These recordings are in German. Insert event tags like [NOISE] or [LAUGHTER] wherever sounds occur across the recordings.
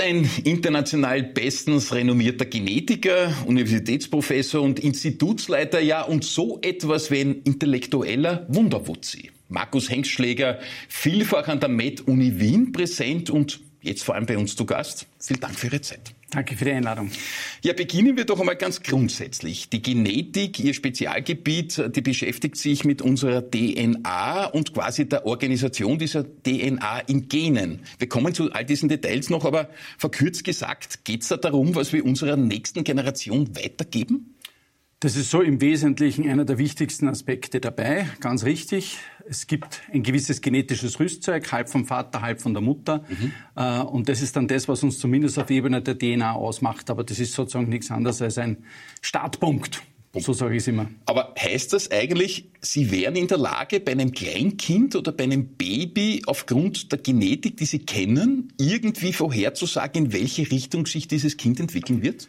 Ein international bestens renommierter Genetiker, Universitätsprofessor und Institutsleiter, ja, und so etwas wie ein intellektueller Wunderwutzi. Markus Hengstschläger, vielfach an der Med-Uni Wien präsent und jetzt vor allem bei uns zu Gast. Vielen Dank für Ihre Zeit. Danke für die Einladung. Ja, beginnen wir doch einmal ganz grundsätzlich. Die Genetik, Ihr Spezialgebiet, die beschäftigt sich mit unserer DNA und quasi der Organisation dieser DNA in Genen. Wir kommen zu all diesen Details noch, aber verkürzt gesagt, geht es da darum, was wir unserer nächsten Generation weitergeben? Das ist so im Wesentlichen einer der wichtigsten Aspekte dabei, ganz richtig. Es gibt ein gewisses genetisches Rüstzeug, halb vom Vater, halb von der Mutter. Mhm. Äh, und das ist dann das, was uns zumindest auf Ebene der DNA ausmacht. Aber das ist sozusagen nichts anderes als ein Startpunkt. So sage ich es immer. Aber heißt das eigentlich, Sie wären in der Lage, bei einem Kleinkind oder bei einem Baby aufgrund der Genetik, die Sie kennen, irgendwie vorherzusagen, in welche Richtung sich dieses Kind entwickeln wird?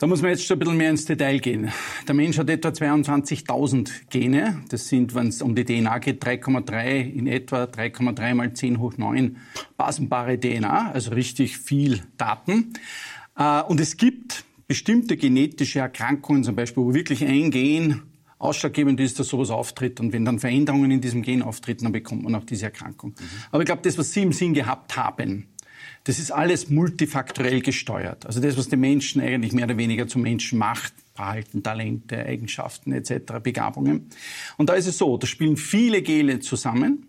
Da muss man jetzt schon ein bisschen mehr ins Detail gehen. Der Mensch hat etwa 22.000 Gene. Das sind, wenn es um die DNA geht, 3,3 in etwa 3,3 mal 10 hoch 9 basenbare DNA, also richtig viel Daten. Äh, und es gibt bestimmte genetische Erkrankungen, zum Beispiel, wo wirklich ein Gen ausschlaggebend ist, dass sowas auftritt. Und wenn dann Veränderungen in diesem Gen auftreten, dann bekommt man auch diese Erkrankung. Mhm. Aber ich glaube, das, was Sie im Sinn gehabt haben, das ist alles multifaktorell gesteuert. Also das, was den Menschen eigentlich mehr oder weniger zum Menschen macht, Verhalten, Talente, Eigenschaften etc., Begabungen. Und da ist es so, da spielen viele Gene zusammen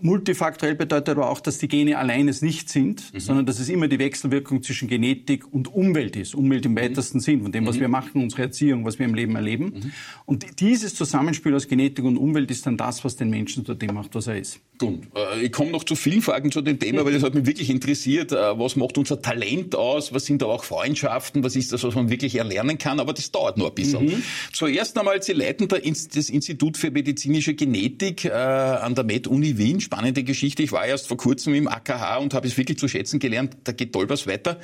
Multifaktorell bedeutet aber auch, dass die Gene allein es nicht sind, mhm. sondern dass es immer die Wechselwirkung zwischen Genetik und Umwelt ist. Umwelt im mhm. weitesten Sinn, von dem, was mhm. wir machen, unsere Erziehung, was wir im Leben erleben. Mhm. Und dieses Zusammenspiel aus Genetik und Umwelt ist dann das, was den Menschen zu dem macht, was er ist. Gut. Äh, ich komme noch zu vielen Fragen zu dem Thema, weil das hat mich wirklich interessiert. Äh, was macht unser Talent aus? Was sind da auch Freundschaften? Was ist das, was man wirklich erlernen kann? Aber das dauert noch ein bisschen. Mhm. Zuerst einmal, Sie leiten das Institut für medizinische Genetik äh, an der Med-Uni Wien spannende Geschichte. Ich war erst vor kurzem im AKH und habe es wirklich zu schätzen gelernt. Da geht toll was weiter.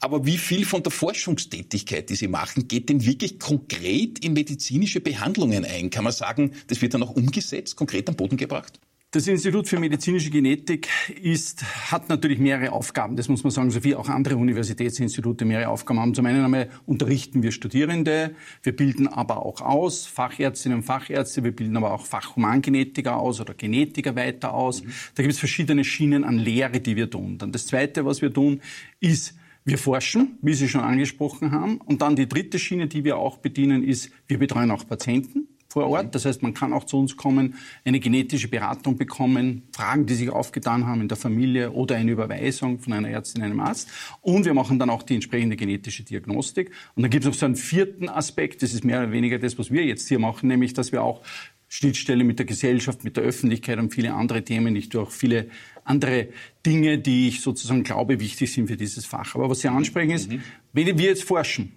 Aber wie viel von der Forschungstätigkeit, die Sie machen, geht denn wirklich konkret in medizinische Behandlungen ein? Kann man sagen, das wird dann auch umgesetzt, konkret am Boden gebracht? Das Institut für medizinische Genetik ist, hat natürlich mehrere Aufgaben. Das muss man sagen, so wie auch andere Universitätsinstitute mehrere Aufgaben haben. Zum einen einmal unterrichten wir Studierende, wir bilden aber auch aus, Fachärztinnen und Fachärzte, wir bilden aber auch Fachhumangenetiker aus oder Genetiker weiter aus. Mhm. Da gibt es verschiedene Schienen an Lehre, die wir tun. Dann das Zweite, was wir tun, ist, wir forschen, wie Sie schon angesprochen haben. Und dann die dritte Schiene, die wir auch bedienen, ist, wir betreuen auch Patienten vor Ort. Das heißt, man kann auch zu uns kommen, eine genetische Beratung bekommen, Fragen, die sich aufgetan haben in der Familie oder eine Überweisung von einer Ärztin, einem Arzt. Und wir machen dann auch die entsprechende genetische Diagnostik. Und dann gibt es noch so einen vierten Aspekt, das ist mehr oder weniger das, was wir jetzt hier machen, nämlich, dass wir auch Schnittstelle mit der Gesellschaft, mit der Öffentlichkeit und viele andere Themen, nicht durch viele andere Dinge, die ich sozusagen glaube, wichtig sind für dieses Fach. Aber was Sie ansprechen ist, mhm. wenn wir jetzt forschen,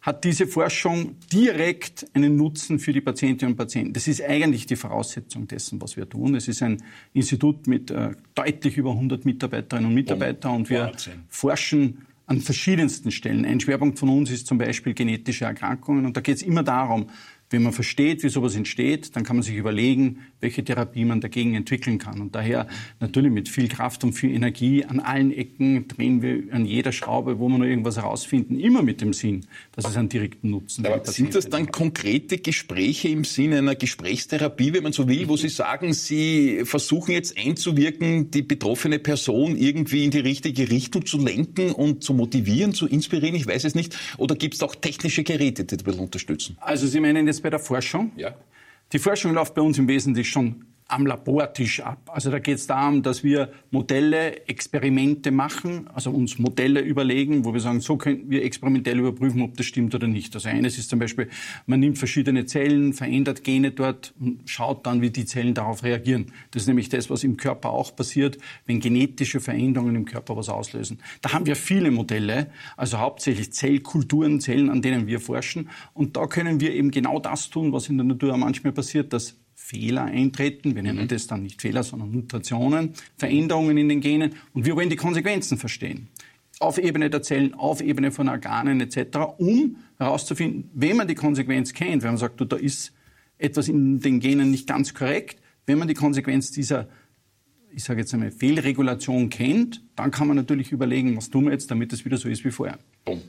hat diese Forschung direkt einen Nutzen für die Patientinnen und Patienten. Das ist eigentlich die Voraussetzung dessen, was wir tun. Es ist ein Institut mit äh, deutlich über 100 Mitarbeiterinnen und Mitarbeitern und wir Wahnsinn. forschen an verschiedensten Stellen. Ein Schwerpunkt von uns ist zum Beispiel genetische Erkrankungen und da geht es immer darum, wenn man versteht, wie sowas entsteht, dann kann man sich überlegen, welche Therapie man dagegen entwickeln kann. Und daher natürlich mit viel Kraft und viel Energie an allen Ecken drehen wir an jeder Schraube, wo wir noch irgendwas herausfinden, immer mit dem Sinn, dass es einen direkten Nutzen hat. Sind das dann konkrete Gespräche im Sinne einer Gesprächstherapie, wenn man so will, wo Sie sagen, Sie versuchen jetzt einzuwirken, die betroffene Person irgendwie in die richtige Richtung zu lenken und zu motivieren, zu inspirieren? Ich weiß es nicht. Oder gibt es auch technische Geräte, die das unterstützen? Also Sie meinen jetzt jetzt bei der Forschung. Ja. Die Forschung läuft bei uns im Wesentlichen schon am Labortisch ab. Also da geht es darum, dass wir Modelle, Experimente machen, also uns Modelle überlegen, wo wir sagen, so könnten wir experimentell überprüfen, ob das stimmt oder nicht. Also eines ist zum Beispiel, man nimmt verschiedene Zellen, verändert Gene dort und schaut dann, wie die Zellen darauf reagieren. Das ist nämlich das, was im Körper auch passiert, wenn genetische Veränderungen im Körper was auslösen. Da haben wir viele Modelle, also hauptsächlich Zellkulturen, Zellen, an denen wir forschen. Und da können wir eben genau das tun, was in der Natur manchmal passiert, dass Fehler eintreten. Wir nennen mhm. das dann nicht Fehler, sondern Mutationen, Veränderungen in den Genen. Und wir wollen die Konsequenzen verstehen. Auf Ebene der Zellen, auf Ebene von Organen etc., um herauszufinden, wenn man die Konsequenz kennt, wenn man sagt, du, da ist etwas in den Genen nicht ganz korrekt, wenn man die Konsequenz dieser ich sage jetzt einmal, Fehlregulation kennt, dann kann man natürlich überlegen, was tun wir jetzt, damit es wieder so ist wie vorher. Boom.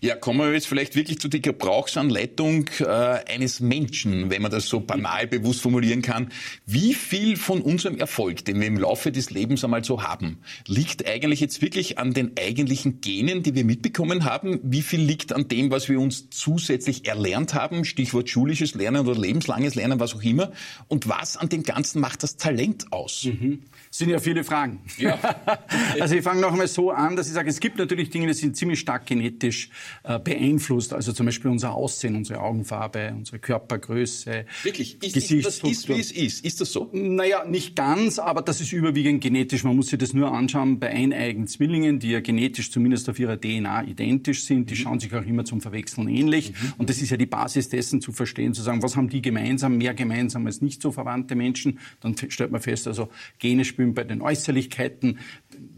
Ja, kommen wir jetzt vielleicht wirklich zu der Gebrauchsanleitung äh, eines Menschen, wenn man das so banal bewusst formulieren kann. Wie viel von unserem Erfolg, den wir im Laufe des Lebens einmal so haben, liegt eigentlich jetzt wirklich an den eigentlichen Genen, die wir mitbekommen haben? Wie viel liegt an dem, was wir uns zusätzlich erlernt haben? Stichwort schulisches Lernen oder lebenslanges Lernen, was auch immer. Und was an dem Ganzen macht das Talent aus? Mhm. Sind ja viele Fragen. Ja. [LAUGHS] also ich fange noch einmal so an, dass ich sage, es gibt natürlich Dinge, die sind ziemlich stark genetisch äh, beeinflusst. Also zum Beispiel unser Aussehen, unsere Augenfarbe, unsere Körpergröße. Wirklich? Ist, Gesichtsstruktur. Das ist, wie es ist. Ist das so? Naja, nicht ganz, aber das ist überwiegend genetisch. Man muss sich das nur anschauen bei eineigen Zwillingen, die ja genetisch zumindest auf ihrer DNA identisch sind. Die mhm. schauen sich auch immer zum Verwechseln ähnlich. Mhm. Und das ist ja die Basis dessen zu verstehen, zu sagen, was haben die gemeinsam, mehr gemeinsam als nicht so verwandte Menschen. Dann stellt man fest, also Gene spielen bei den Äußerlichkeiten,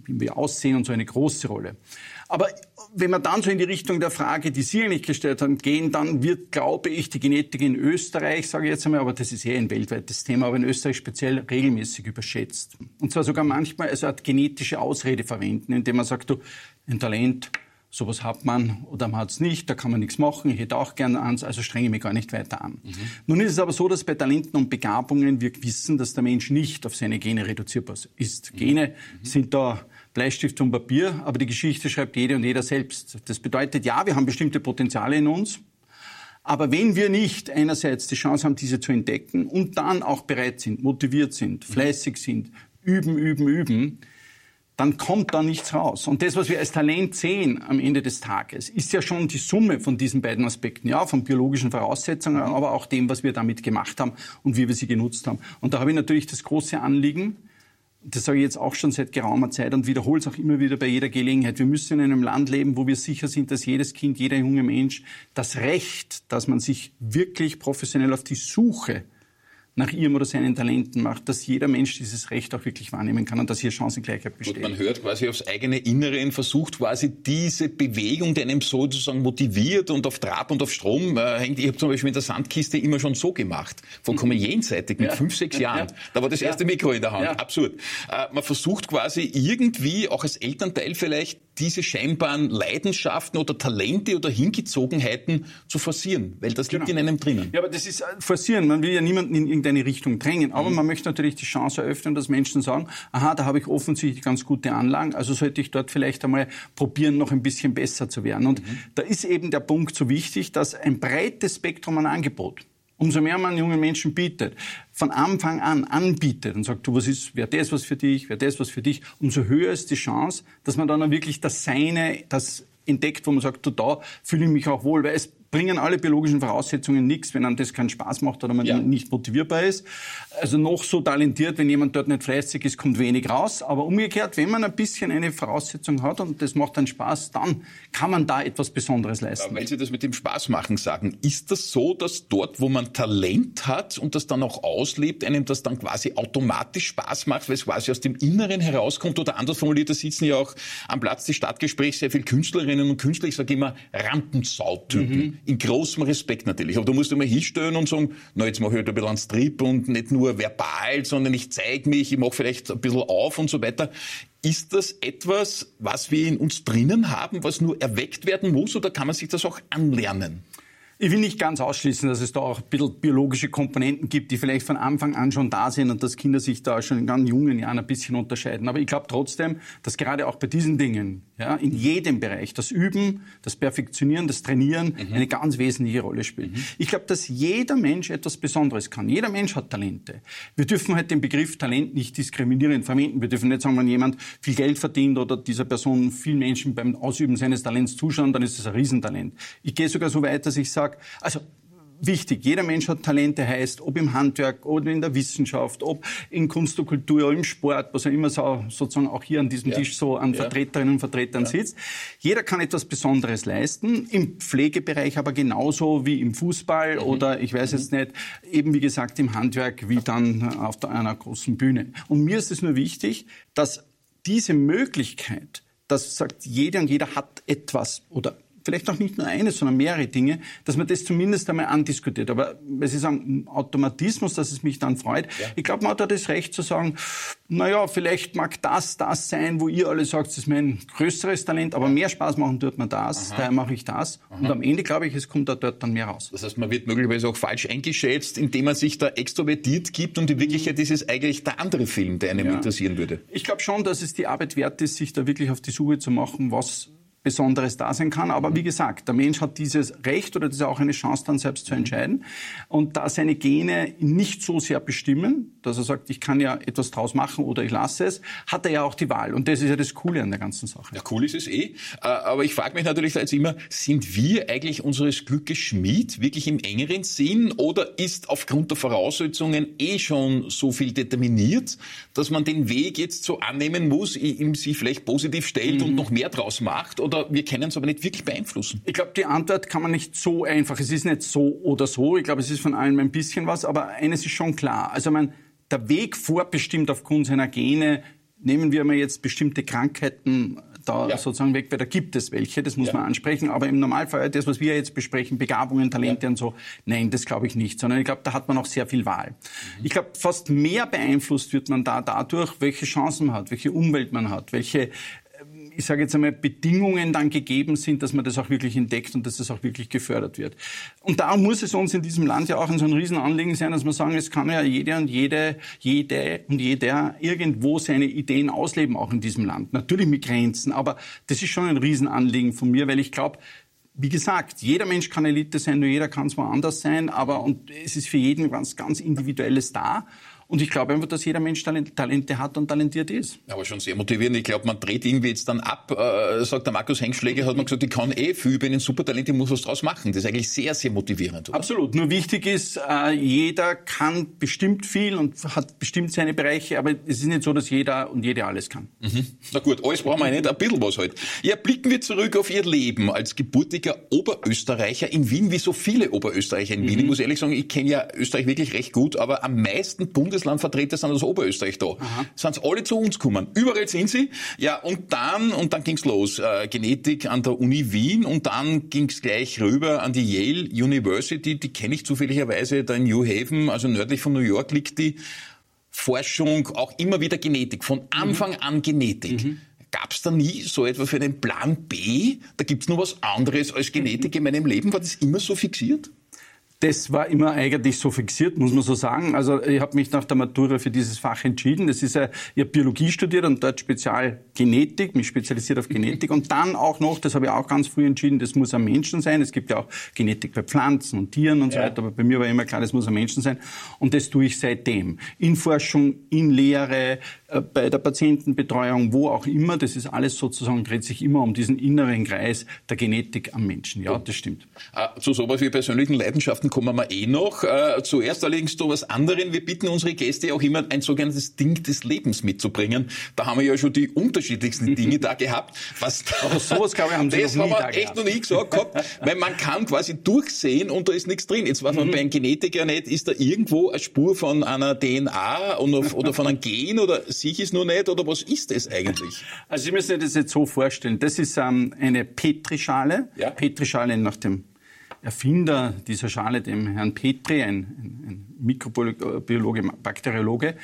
wie wir aussehen und so eine große Rolle. Aber wenn wir dann so in die Richtung der Frage, die Sie eigentlich gestellt haben, gehen, dann wird, glaube ich, die Genetik in Österreich, sage ich jetzt einmal, aber das ist eher ein weltweites Thema, aber in Österreich speziell regelmäßig überschätzt. Und zwar sogar manchmal als Art genetische Ausrede verwenden, indem man sagt, du, ein Talent, sowas hat man oder man hat es nicht, da kann man nichts machen, ich hätte auch gerne eins, also strenge ich mich gar nicht weiter an. Mhm. Nun ist es aber so, dass bei Talenten und Begabungen wir wissen, dass der Mensch nicht auf seine Gene reduzierbar ist. Gene mhm. sind da Bleistift und Papier, aber die Geschichte schreibt jede und jeder selbst. Das bedeutet, ja, wir haben bestimmte Potenziale in uns, aber wenn wir nicht einerseits die Chance haben, diese zu entdecken und dann auch bereit sind, motiviert sind, fleißig sind, üben, üben, üben, dann kommt da nichts raus. Und das, was wir als Talent sehen am Ende des Tages, ist ja schon die Summe von diesen beiden Aspekten, ja, von biologischen Voraussetzungen, aber auch dem, was wir damit gemacht haben und wie wir sie genutzt haben. Und da habe ich natürlich das große Anliegen, das sage ich jetzt auch schon seit geraumer Zeit und wiederhole es auch immer wieder bei jeder Gelegenheit. Wir müssen in einem Land leben, wo wir sicher sind, dass jedes Kind, jeder junge Mensch das Recht, dass man sich wirklich professionell auf die Suche nach ihrem oder seinen Talenten macht, dass jeder Mensch dieses Recht auch wirklich wahrnehmen kann und dass hier Chancengleichheit besteht. Gut, man hört quasi aufs eigene Innere und versucht quasi diese Bewegung, die einem sozusagen motiviert und auf Trab und auf Strom äh, hängt. Ich habe zum Beispiel in der Sandkiste immer schon so gemacht, vollkommen jenseitig mit ja. fünf, sechs Jahren. Ja. Da war das erste ja. Mikro in der Hand. Absurd. Äh, man versucht quasi irgendwie, auch als Elternteil vielleicht, diese scheinbaren Leidenschaften oder Talente oder Hingezogenheiten zu forcieren, weil das liegt genau. in einem drinnen. Ja, aber das ist äh, forcieren. Man will ja niemanden in irgendeine Richtung drängen. Aber mhm. man möchte natürlich die Chance eröffnen, dass Menschen sagen, aha, da habe ich offensichtlich ganz gute Anlagen, also sollte ich dort vielleicht einmal probieren, noch ein bisschen besser zu werden. Und mhm. da ist eben der Punkt so wichtig, dass ein breites Spektrum an Angebot Umso mehr man jungen Menschen bietet, von Anfang an anbietet und sagt, du, was ist, wäre das was für dich, wäre das was für dich, umso höher ist die Chance, dass man dann auch wirklich das Seine, das entdeckt, wo man sagt, du, da fühle ich mich auch wohl, weil es bringen alle biologischen Voraussetzungen nichts, wenn einem das keinen Spaß macht oder man ja. nicht motivierbar ist. Also noch so talentiert, wenn jemand dort nicht fleißig ist, kommt wenig raus. Aber umgekehrt, wenn man ein bisschen eine Voraussetzung hat und das macht dann Spaß, dann kann man da etwas Besonderes leisten. Ja, weil Sie das mit dem Spaß machen sagen, ist das so, dass dort, wo man Talent hat und das dann auch auslebt, einem das dann quasi automatisch Spaß macht, weil es quasi aus dem Inneren herauskommt oder anders formuliert, da sitzen ja auch am Platz des Stadtgesprächs sehr viele Künstlerinnen und Künstler, ich sage immer Rampensautypen. Mhm in großem Respekt natürlich. Aber du musst immer hinstellen und sagen, na, jetzt mache ich halt ein bisschen einen Strip und nicht nur verbal, sondern ich zeige mich, ich mache vielleicht ein bisschen auf und so weiter. Ist das etwas, was wir in uns drinnen haben, was nur erweckt werden muss, oder kann man sich das auch anlernen? Ich will nicht ganz ausschließen, dass es da auch ein bisschen biologische Komponenten gibt, die vielleicht von Anfang an schon da sind und dass Kinder sich da schon in ganz jungen Jahren ein bisschen unterscheiden. Aber ich glaube trotzdem, dass gerade auch bei diesen Dingen, ja, in jedem Bereich, das Üben, das Perfektionieren, das Trainieren mhm. eine ganz wesentliche Rolle spielt. Mhm. Ich glaube, dass jeder Mensch etwas Besonderes kann. Jeder Mensch hat Talente. Wir dürfen halt den Begriff Talent nicht diskriminierend verwenden. Wir dürfen nicht sagen, wenn jemand viel Geld verdient oder dieser Person vielen Menschen beim Ausüben seines Talents zuschauen, dann ist das ein Riesentalent. Ich gehe sogar so weit, dass ich sage, sage, also wichtig. Jeder Mensch hat Talente, heißt, ob im Handwerk oder in der Wissenschaft, ob in Kunst und Kultur, im Sport, was ja immer so, sozusagen auch hier an diesem ja. Tisch so an ja. Vertreterinnen und Vertretern ja. sitzt. Jeder kann etwas Besonderes leisten, im Pflegebereich aber genauso wie im Fußball mhm. oder ich weiß mhm. jetzt nicht, eben wie gesagt im Handwerk wie dann auf einer großen Bühne. Und mir ist es nur wichtig, dass diese Möglichkeit, dass sagt, jeder und jeder hat etwas oder vielleicht auch nicht nur eine, sondern mehrere Dinge, dass man das zumindest einmal andiskutiert. Aber wenn Sie sagen, Automatismus, dass es mich dann freut, ja. ich glaube, man hat da das Recht zu sagen, naja, vielleicht mag das das sein, wo ihr alle sagt, das ist mein größeres Talent, aber mehr Spaß machen tut man das, Aha. daher mache ich das. Aha. Und am Ende, glaube ich, es kommt da dort dann mehr raus. Das heißt, man wird möglicherweise auch falsch eingeschätzt, indem man sich da extrovertiert gibt und in Wirklichkeit ist es eigentlich der andere Film, der einem ja. interessieren würde. Ich glaube schon, dass es die Arbeit wert ist, sich da wirklich auf die Suche zu machen, was Besonderes da sein kann. Aber wie gesagt, der Mensch hat dieses Recht oder das ist auch eine Chance, dann selbst zu entscheiden. Und da seine Gene nicht so sehr bestimmen, dass er sagt, ich kann ja etwas draus machen oder ich lasse es, hat er ja auch die Wahl. Und das ist ja das Coole an der ganzen Sache. Ja, cool ist es eh. Äh, aber ich frage mich natürlich jetzt immer, sind wir eigentlich unseres Glückes Schmied, wirklich im engeren Sinn? Oder ist aufgrund der Voraussetzungen eh schon so viel determiniert, dass man den Weg jetzt so annehmen muss, ihm sich vielleicht positiv stellt mhm. und noch mehr draus macht? Oder oder wir können es aber nicht wirklich beeinflussen? Ich glaube, die Antwort kann man nicht so einfach. Es ist nicht so oder so. Ich glaube, es ist von allem ein bisschen was. Aber eines ist schon klar. Also man, der Weg vorbestimmt aufgrund seiner Gene. Nehmen wir mal jetzt bestimmte Krankheiten da ja. sozusagen weg, weil da gibt es welche, das muss ja. man ansprechen. Aber im Normalfall, das, was wir jetzt besprechen, Begabungen, Talente ja. und so, nein, das glaube ich nicht, sondern ich glaube, da hat man auch sehr viel Wahl. Mhm. Ich glaube, fast mehr beeinflusst wird man da dadurch, welche Chancen man hat, welche Umwelt man hat, welche ich sage jetzt einmal, Bedingungen dann gegeben sind, dass man das auch wirklich entdeckt und dass das auch wirklich gefördert wird. Und darum muss es uns in diesem Land ja auch ein so ein Riesenanliegen sein, dass wir sagen, es kann ja jeder und jede, jede und jeder irgendwo seine Ideen ausleben, auch in diesem Land. Natürlich mit Grenzen, aber das ist schon ein Riesenanliegen von mir, weil ich glaube, wie gesagt, jeder Mensch kann Elite sein, nur jeder kann es woanders sein, aber und es ist für jeden was ganz Individuelles da. Und ich glaube einfach, dass jeder Mensch Talente hat und talentiert ist. Aber schon sehr motivierend. Ich glaube, man dreht irgendwie jetzt dann ab, äh, sagt der Markus Hengschläger, hat man gesagt, ich kann eh viel, ich bin ein Supertalent, ich muss was draus machen. Das ist eigentlich sehr, sehr motivierend. Oder? Absolut. Nur wichtig ist, äh, jeder kann bestimmt viel und hat bestimmt seine Bereiche, aber es ist nicht so, dass jeder und jede alles kann. Mhm. Na gut, alles brauchen wir nicht, ein bisschen was halt. Ja, blicken wir zurück auf Ihr Leben als gebürtiger Oberösterreicher in Wien, wie so viele Oberösterreicher in Wien. Mhm. Ich muss ehrlich sagen, ich kenne ja Österreich wirklich recht gut, aber am meisten Bundes Bundeslandvertreter sind aus Oberösterreich da. Aha. Sind alle zu uns gekommen. Überall sind sie. Ja, und dann, und dann ging's los. Äh, Genetik an der Uni Wien und dann ging's gleich rüber an die Yale University. Die kenne ich zufälligerweise da in New Haven, also nördlich von New York liegt die. Forschung, auch immer wieder Genetik. Von Anfang mhm. an Genetik. Mhm. Gab es da nie so etwas für einen Plan B? Da gibt's nur was anderes als Genetik in meinem Leben. War das immer so fixiert? Das war immer eigentlich so fixiert, muss man so sagen. Also ich habe mich nach der Matura für dieses Fach entschieden. Das ist ja, ich habe Biologie studiert und dort Spezial Genetik, mich spezialisiert auf Genetik. Und dann auch noch, das habe ich auch ganz früh entschieden, das muss am Menschen sein. Es gibt ja auch Genetik bei Pflanzen und Tieren und so weiter, aber bei mir war immer klar, das muss am Menschen sein. Und das tue ich seitdem. In Forschung, in Lehre, äh, bei der Patientenbetreuung, wo auch immer. Das ist alles sozusagen, dreht sich immer um diesen inneren Kreis der Genetik am Menschen. Ja, das stimmt. Äh, zu sowas wie persönlichen Leidenschaften kommen wir eh noch. Äh, zuerst allerdings zu was anderem. Wir bitten unsere Gäste auch immer ein sogenanntes Ding des Lebens mitzubringen. Da haben wir ja schon die unterschiedlichsten [LAUGHS] Dinge da gehabt. Was Aber sowas, glaube ich, haben Sie Das haben wir echt gehabt. noch nie gesagt gehabt, weil man kann quasi durchsehen und da ist nichts drin. Jetzt weiß man mhm. bei einem Genetiker nicht, ist da irgendwo eine Spur von einer DNA oder von einem Gen oder sich ist nur nicht oder was ist es eigentlich? Also Sie müssen sich das jetzt so vorstellen. Das ist ähm, eine Petrischale. Ja? Petrischale nach dem Erfinder dieser Schale, dem Herrn Petri, ein, ein Mikrobiologe, Bakteriologe.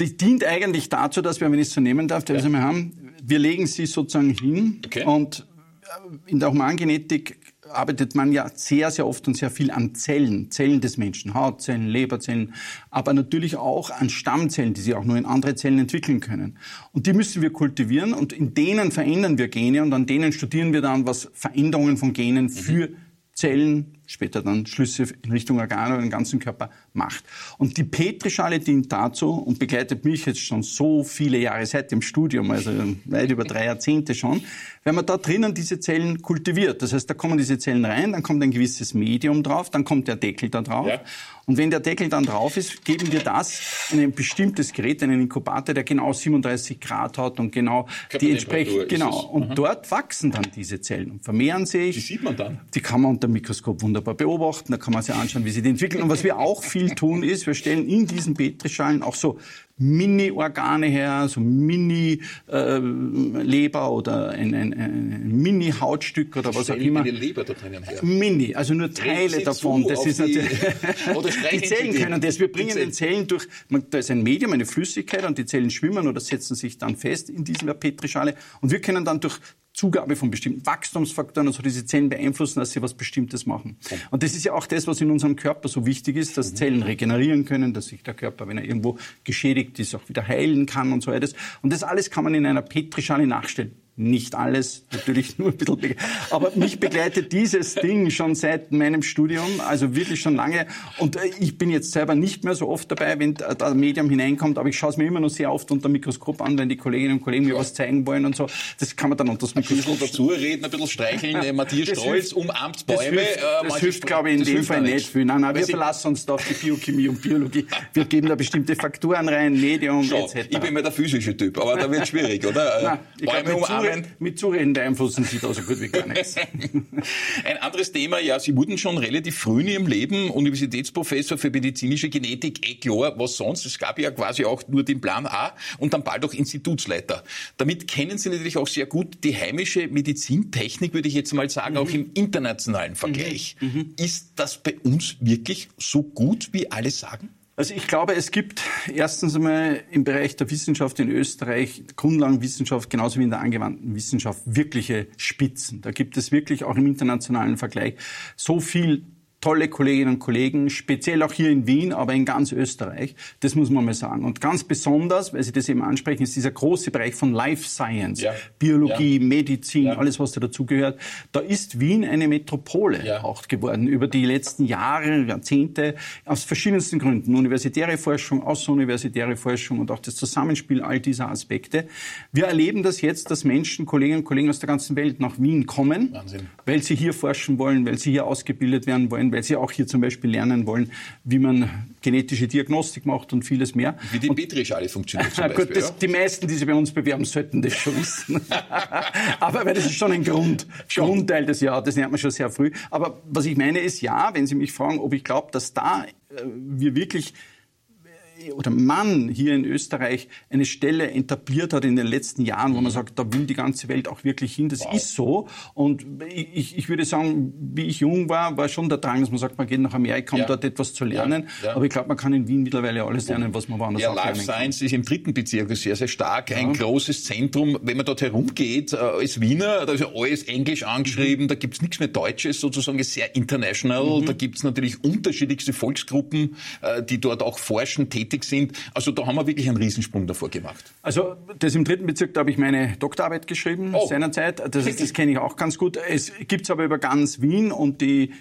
Die dient eigentlich dazu, dass wir, wenn ich es so nehmen darf, ja. wir haben, wir legen sie sozusagen hin okay. und äh, in der Humangenetik arbeitet man ja sehr, sehr oft und sehr viel an Zellen, Zellen des Menschen, Hautzellen, Leberzellen, aber natürlich auch an Stammzellen, die sich auch nur in andere Zellen entwickeln können. Und die müssen wir kultivieren und in denen verändern wir Gene und an denen studieren wir dann, was Veränderungen von Genen für Zellen später dann Schlüsse in Richtung Organe oder den ganzen Körper macht. Und die Petrischale dient dazu und begleitet mich jetzt schon so viele Jahre seit dem Studium, also weit über drei Jahrzehnte schon, wenn man da drinnen diese Zellen kultiviert. Das heißt, da kommen diese Zellen rein, dann kommt ein gewisses Medium drauf, dann kommt der Deckel da drauf. Ja. Und wenn der Deckel dann drauf ist, geben wir das in ein bestimmtes Gerät, einen Inkubator, der genau 37 Grad hat und genau die entsprechend, genau. Und dort wachsen dann diese Zellen und vermehren sich. Die sieht man dann? Die kann man unter dem Mikroskop wunderbar beobachten, da kann man sich anschauen, wie sie die entwickeln. Und was wir auch viel tun ist, wir stellen in diesen Petrischalen auch so Mini-Organe her, so Mini-Leber äh, oder ein, ein, ein Mini-Hautstück oder was auch immer. Leber da drinnen her. Mini, also nur Teile davon. Das ist natürlich, [LAUGHS] die Zellen können das. Wir bringen den Zellen durch, da ist ein Medium, eine Flüssigkeit und die Zellen schwimmen oder setzen sich dann fest in dieser Petrischale und wir können dann durch Zugabe von bestimmten Wachstumsfaktoren, also diese Zellen beeinflussen, dass sie was Bestimmtes machen. Und das ist ja auch das, was in unserem Körper so wichtig ist, dass mhm. Zellen regenerieren können, dass sich der Körper, wenn er irgendwo geschädigt ist, auch wieder heilen kann und so weiter. Und das alles kann man in einer Petrischale nachstellen. Nicht alles, natürlich [LAUGHS] nur ein bisschen. Aber mich begleitet dieses Ding schon seit meinem Studium, also wirklich schon lange. Und äh, ich bin jetzt selber nicht mehr so oft dabei, wenn da Medium hineinkommt, aber ich schaue es mir immer noch sehr oft unter dem Mikroskop an, wenn die Kolleginnen und Kollegen mir was zeigen wollen und so. Das kann man dann unter das Mikroskop... Ein bisschen dazu reden, ein bisschen streicheln. Ja, [LAUGHS] Matthias Stolz umarmt Bäume. Das hilft, äh, das hilft glaube ich, in dem Fall nicht viel. Nein, nein, wir verlassen uns da auf die Biochemie und Biologie. Wir geben da bestimmte Faktoren rein, Medium Schau, etc. Ich bin mehr der physische Typ, aber da wird es schwierig, oder? [LAUGHS] Nein, Bäume umarmen Zuhören, mit Zureden beeinflussen Sie da so gut wie gar nichts. [LAUGHS] Ein anderes Thema, ja, Sie wurden schon relativ früh in Ihrem Leben Universitätsprofessor für medizinische Genetik, eh klar, was sonst? Es gab ja quasi auch nur den Plan A und dann bald auch Institutsleiter. Damit kennen Sie natürlich auch sehr gut die heimische Medizintechnik, würde ich jetzt mal sagen, mhm. auch im internationalen Vergleich. Mhm. mhm. Ist das bei uns wirklich so gut, wie alle sagen? Also ich glaube, es gibt erstens einmal im Bereich der Wissenschaft in Österreich, Grundlagenwissenschaft genauso wie in der angewandten Wissenschaft, wirkliche Spitzen. Da gibt es wirklich auch im internationalen Vergleich so viel tolle Kolleginnen und Kollegen, speziell auch hier in Wien, aber in ganz Österreich. Das muss man mal sagen. Und ganz besonders, weil Sie das eben ansprechen, ist dieser große Bereich von Life Science, ja. Biologie, ja. Medizin, ja. alles, was da dazugehört. Da ist Wien eine Metropole auch geworden über die letzten Jahre, Jahrzehnte, aus verschiedensten Gründen. Universitäre Forschung, außeruniversitäre Forschung und auch das Zusammenspiel all dieser Aspekte. Wir erleben das jetzt, dass Menschen, Kolleginnen und Kollegen aus der ganzen Welt nach Wien kommen, Wahnsinn. weil sie hier forschen wollen, weil sie hier ausgebildet werden wollen, weil sie auch hier zum Beispiel lernen wollen, wie man genetische Diagnostik macht und vieles mehr. Wie die Petrischale funktioniert zum [LAUGHS] Beispiel. Gut, das, ja? Die meisten, die sich bei uns bewerben, sollten das schon wissen. [LAUGHS] Aber weil das ist schon ein Grund, schon. Grundteil des Jahres, das lernt man schon sehr früh. Aber was ich meine ist, ja, wenn Sie mich fragen, ob ich glaube, dass da äh, wir wirklich oder man hier in Österreich eine Stelle etabliert hat in den letzten Jahren, wo man mhm. sagt, da will die ganze Welt auch wirklich hin. Das wow. ist so. Und ich, ich würde sagen, wie ich jung war, war schon der Drang, dass man sagt, man geht nach Amerika, um ja. dort etwas zu lernen. Ja. Ja. Aber ich glaube, man kann in Wien mittlerweile alles lernen, was man woanders ja, Life Science ist im dritten Bezirk sehr, sehr stark. Ein großes Zentrum. Wenn man dort herumgeht, äh, als Wiener, da ist ja alles Englisch angeschrieben, mhm. da gibt's nichts mehr Deutsches, sozusagen ist sehr international. Mhm. Da gibt's natürlich unterschiedlichste Volksgruppen, äh, die dort auch forschen, tätig tätig sind. Also da haben wir wirklich einen Riesensprung davor gemacht. Also das im dritten Bezirk, da habe ich meine Doktorarbeit geschrieben oh. seinerzeit. Das, das kenne ich auch ganz gut. Es gibt es aber über ganz Wien und die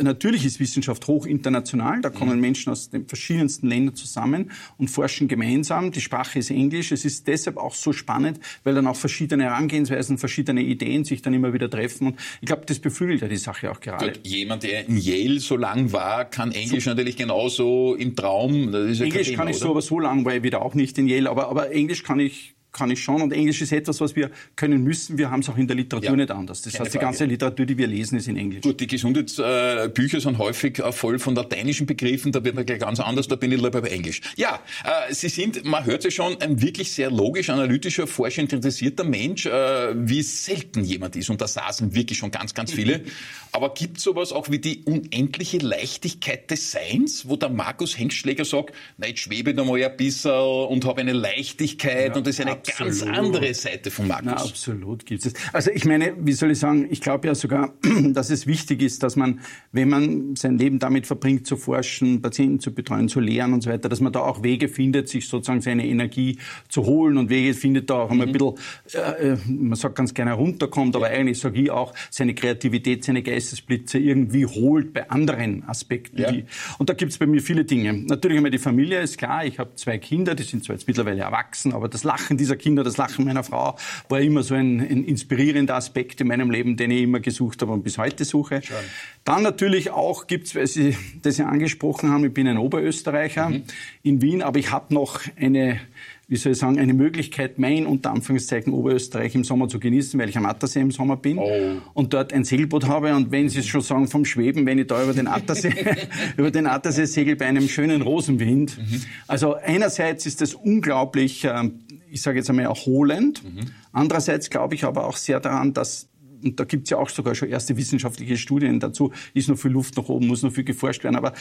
natürlich ist Wissenschaft hoch international. Da kommen mhm. Menschen aus den verschiedensten Ländern zusammen und forschen gemeinsam. Die Sprache ist Englisch. Es ist deshalb auch so spannend, weil dann auch verschiedene Herangehensweisen, verschiedene Ideen sich dann immer wieder treffen. Und ich glaube, das beflügelt ja die Sache auch gerade. Gut, jemand, der in Yale so lang war, kann Englisch so. natürlich genauso im Traum. Englisch kann ich oder? so, aber so lang war ich wieder auch nicht in Yale. Aber, aber Englisch kann ich kann ich schon. Und Englisch ist etwas, was wir können müssen. Wir haben es auch in der Literatur ja, nicht anders. Das heißt, die ganze Literatur, die wir lesen, ist in Englisch. Gut, die Gesundheitsbücher sind häufig voll von lateinischen Begriffen. Da wird man gleich ganz anders. Da bin ich lieber bei Englisch. Ja, äh, Sie sind, man hört Sie schon, ein wirklich sehr logisch, analytischer, forschend interessierter Mensch, äh, wie selten jemand ist. Und da saßen wirklich schon ganz, ganz viele. [LAUGHS] Aber gibt es sowas auch wie die unendliche Leichtigkeit des Seins, wo der Markus Hengstschläger sagt, na, jetzt schwebe ich noch mal ein bisschen und habe eine Leichtigkeit ja, und das ist eine absolut. ganz andere Seite von Markus. Na, absolut gibt es. Also ich meine, wie soll ich sagen, ich glaube ja sogar, [CLEARS THROAT] dass es wichtig ist, dass man, wenn man sein Leben damit verbringt, zu forschen, Patienten zu betreuen, zu lehren und so weiter, dass man da auch Wege findet, sich sozusagen seine Energie zu holen und Wege findet, da auch mhm. ein bisschen, äh, äh, man sagt ganz gerne runterkommt, aber eigentlich sage ich auch, seine Kreativität, seine Geistesblitze irgendwie holt bei anderen Aspekten. Ja. Und da gibt es bei mir viele Dinge. Natürlich einmal die Familie, ist klar, ich habe zwei Kinder, die sind zwar jetzt mittlerweile erwachsen, aber das Lachen dieser Kinder, das Lachen meiner Frau war immer so ein, ein inspirierender Aspekt in meinem Leben, den ich immer gesucht habe und bis heute suche. Schön. Dann natürlich auch gibt's, weil Sie das ja angesprochen haben, ich bin ein Oberösterreicher mhm. in Wien, aber ich habe noch eine wie soll ich sagen, eine Möglichkeit, mein unter Anführungszeichen Oberösterreich im Sommer zu genießen, weil ich am Attersee im Sommer bin oh. und dort ein Segelboot habe. Und wenn Sie es schon sagen, vom Schweben, wenn ich da über den Attersee, [LAUGHS] über den Attersee segel bei einem schönen Rosenwind. Mhm. Also einerseits ist das unglaublich, ähm, ich sage jetzt einmal erholend. Mhm. Andererseits glaube ich aber auch sehr daran, dass und da gibt es ja auch sogar schon erste wissenschaftliche Studien dazu, ist noch viel Luft nach oben, muss noch viel geforscht werden. Aber,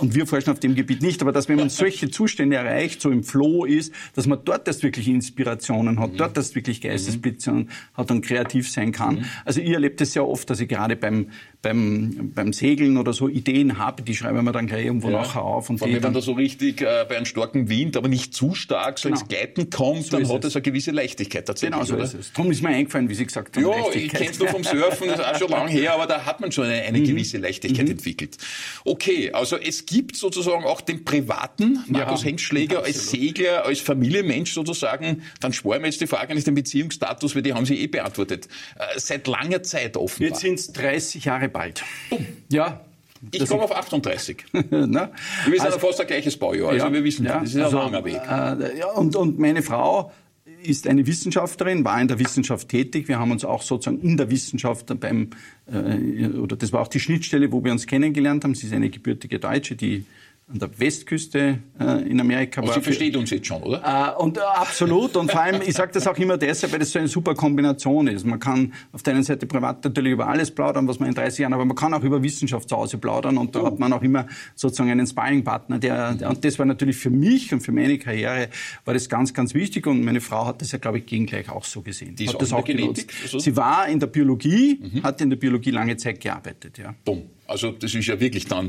und wir forschen auf dem Gebiet nicht, aber dass wenn man solche Zustände erreicht, so im Flow ist, dass man dort das wirklich Inspirationen hat, mhm. dort das wirklich Geistesblitze mhm. hat und kreativ sein kann. Mhm. Also ich erlebe das sehr oft, dass ich gerade beim, beim, beim Segeln oder so Ideen habe, die schreiben wir dann gleich irgendwo ja. nachher auf. Und Vor allem, wenn man da so richtig äh, bei einem starken Wind, aber nicht zu stark, so genau. ins Gleiten kommt, so dann hat es eine gewisse Leichtigkeit tatsächlich. Genau so oder? ist es. Darum ist mir eingefallen, wie Sie gesagt haben. Ja, ich kenne es nur vom Surfen, das ist auch schon lange her, aber da hat man schon eine, eine mhm. gewisse Leichtigkeit mhm. entwickelt. Okay, also es gibt sozusagen auch den privaten Markus ja, Hengstschläger als Segler, als Familienmensch sozusagen. Dann sparen wir jetzt die Frage nicht den Beziehungsstatus, weil die haben Sie eh beantwortet. Äh, seit langer Zeit offenbar. Jetzt sind es 30 Jahre bald. Ja, ich komme auf 38. [LAUGHS] Na? Wir sind also, fast ein gleiches Baujahr, also ja, wir wissen, ja, das ist also, ein langer Weg. Äh, ja, und, und meine Frau ist eine Wissenschaftlerin, war in der Wissenschaft tätig. Wir haben uns auch sozusagen in der Wissenschaft beim, äh, oder das war auch die Schnittstelle, wo wir uns kennengelernt haben. Sie ist eine gebürtige Deutsche, die an der Westküste äh, in Amerika war. Sie versteht uns jetzt schon, oder? Äh, und äh, absolut. Und vor allem, ich sage das auch immer deshalb, weil das so eine super Kombination ist. Man kann auf der einen Seite privat natürlich über alles plaudern, was man in 30 Jahren, aber man kann auch über Wissenschaft zu Hause plaudern und da oh. hat man auch immer sozusagen einen Sparringpartner. Der, der, und das war natürlich für mich und für meine Karriere war das ganz, ganz wichtig und meine Frau hat das ja, glaube ich, gegengleich auch so gesehen. Die hat das auch Genetik? Also? Sie war in der Biologie, mhm. hat in der Biologie lange Zeit gearbeitet, ja. Bumm. Also das ist ja wirklich dann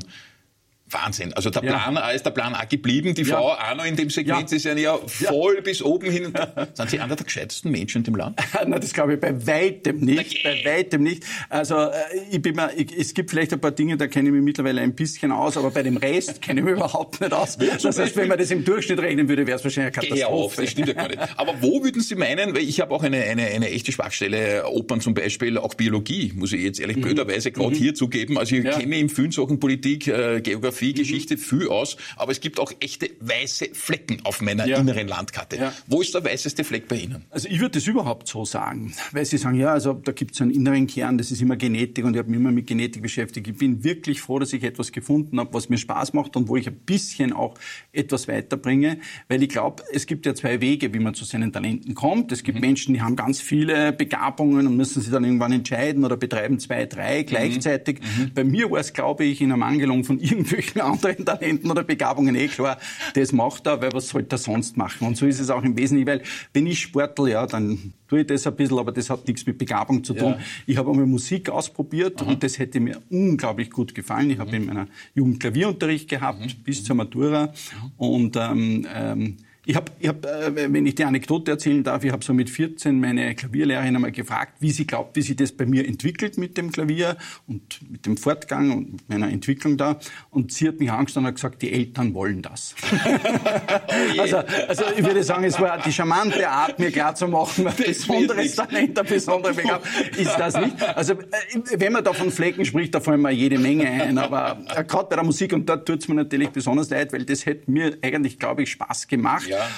Wahnsinn. Also der Plan A ist der Plan A geblieben. Die ja. Frau auch noch in dem Segment ja. ist ja voll bis oben hin. Sind Sie einer der gescheitesten Menschen in dem Land? [LAUGHS] Nein, das glaube ich bei weitem nicht. Bei weitem nicht. Also äh, ich bin mir, ich, es gibt vielleicht ein paar Dinge, da kenne ich mich mittlerweile ein bisschen aus, aber bei dem Rest [LAUGHS] kenne ich mich überhaupt nicht aus. Das heißt, wenn man das im Durchschnitt rechnen würde, wäre es wahrscheinlich eine Katastrophe. Auf, das stimmt ja gar nicht. Aber wo würden Sie meinen, weil ich habe auch eine, eine, eine echte Schwachstelle, Opern zum Beispiel, auch Biologie, muss ich jetzt ehrlich mhm. blöderweise gerade mhm. hier zugeben. Also ich kenne vielen Sachen Politik, äh, Geografie, mhm. Geschichte, viel aus, aber es gibt auch echte weiße Flecken auf meiner ja. inneren Landkarte. Ja. Wo ist der weißeste Fleck bei Ihnen? Also ich würde das überhaupt so sagen, weil Sie sagen, ja, also da gibt es einen inneren Kern, das ist immer Genetik und ich habe mich immer mit Genetik beschäftigt. Ich bin wirklich froh, dass ich etwas gefunden habe, was mir Spaß macht und wo ich ein bisschen auch etwas weiterbringe, weil ich glaube, es gibt ja zwei Wege, wie man zu seinen Talenten kommt. Es gibt mhm. Menschen, die haben ganz viele Begabungen und müssen sich dann irgendwann entscheiden oder betreiben zwei, drei mhm. gleichzeitig. Mhm. Bei mir war es, glaube ich, in Ermangelung von [LAUGHS] irgendwelchen anderen Talenten oder Begabungen, eh klar, das macht er, weil was sollte er sonst machen? Und so ist es auch im Wesentlichen, weil wenn ich Sportler, ja, dann tue ich das ein bisschen, aber das hat nichts mit Begabung zu tun. Ja. Ich habe einmal Musik ausprobiert Aha. und das hätte mir unglaublich gut gefallen. Ich mhm. habe in meiner Jugend Klavierunterricht gehabt mhm. bis zur Matura mhm. und ähm, ähm, ich habe, ich hab, äh, wenn ich die Anekdote erzählen darf, ich habe so mit 14 meine Klavierlehrerin einmal gefragt, wie sie glaubt, wie sich das bei mir entwickelt mit dem Klavier und mit dem Fortgang und meiner Entwicklung da. Und sie hat mich angeschaut und gesagt, die Eltern wollen das. oh [LAUGHS] also, also ich würde sagen, es war die charmante Art, mir klarzumachen, ein besonderes Talent, ein besonderer Begabung ist das nicht. Also äh, wenn man da von Flecken spricht, da fallen mir jede Menge ein. Aber äh, gerade bei der Musik, und dort tut es mir natürlich besonders leid, weil das hätte mir eigentlich, glaube ich, Spaß gemacht. Ja. Ja.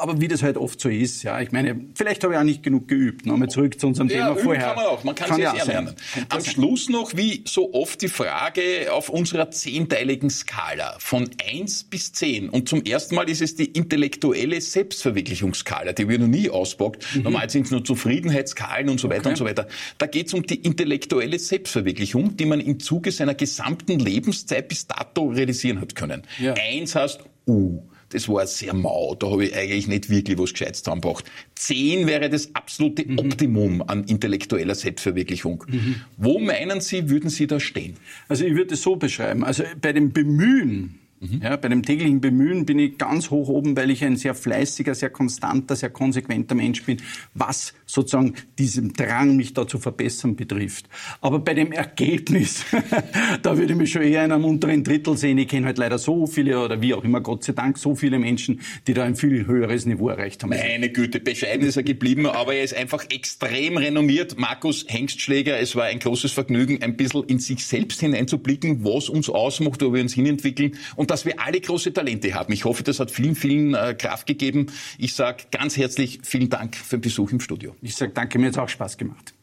Aber wie das halt oft so ist, ja, ich meine, vielleicht habe ich auch nicht genug geübt. Nochmal zurück zu unserem ja, Thema vorher. kann man auch, man kann, kann sich ja lernen. Am Schluss noch, wie so oft, die Frage auf unserer zehnteiligen Skala von eins bis zehn. Und zum ersten Mal ist es die intellektuelle Selbstverwirklichungsskala, die wir noch nie auspackt. Mhm. Normal sind es nur Zufriedenheitsskalen und so weiter okay. und so weiter. Da geht es um die intellektuelle Selbstverwirklichung, die man im Zuge seiner gesamten Lebenszeit bis dato realisieren hat können. Ja. Eins heißt, uh, das war sehr mau. Da habe ich eigentlich nicht wirklich was Gescheites zusammengebracht. Zehn wäre das absolute mhm. Optimum an intellektueller Selbstverwirklichung. Mhm. Wo meinen Sie, würden Sie da stehen? Also ich würde es so beschreiben. Also bei dem Bemühen, Mhm. Ja, bei dem täglichen Bemühen bin ich ganz hoch oben, weil ich ein sehr fleißiger, sehr konstanter, sehr konsequenter Mensch bin, was sozusagen diesem Drang, mich da zu verbessern, betrifft. Aber bei dem Ergebnis, [LAUGHS] da würde ich mich schon eher in einem unteren Drittel sehen. Ich kenne halt leider so viele, oder wie auch immer, Gott sei Dank, so viele Menschen, die da ein viel höheres Niveau erreicht haben. Meine Güte, bescheiden ist er geblieben, aber er ist einfach extrem renommiert. Markus Hengstschläger, es war ein großes Vergnügen, ein bisschen in sich selbst hineinzublicken, was uns ausmacht, wo wir uns hinentwickeln. Und dass wir alle große Talente haben. Ich hoffe, das hat vielen, vielen äh, Kraft gegeben. Ich sage ganz herzlich vielen Dank für den Besuch im Studio. Ich sage danke, mir hat es auch Spaß gemacht.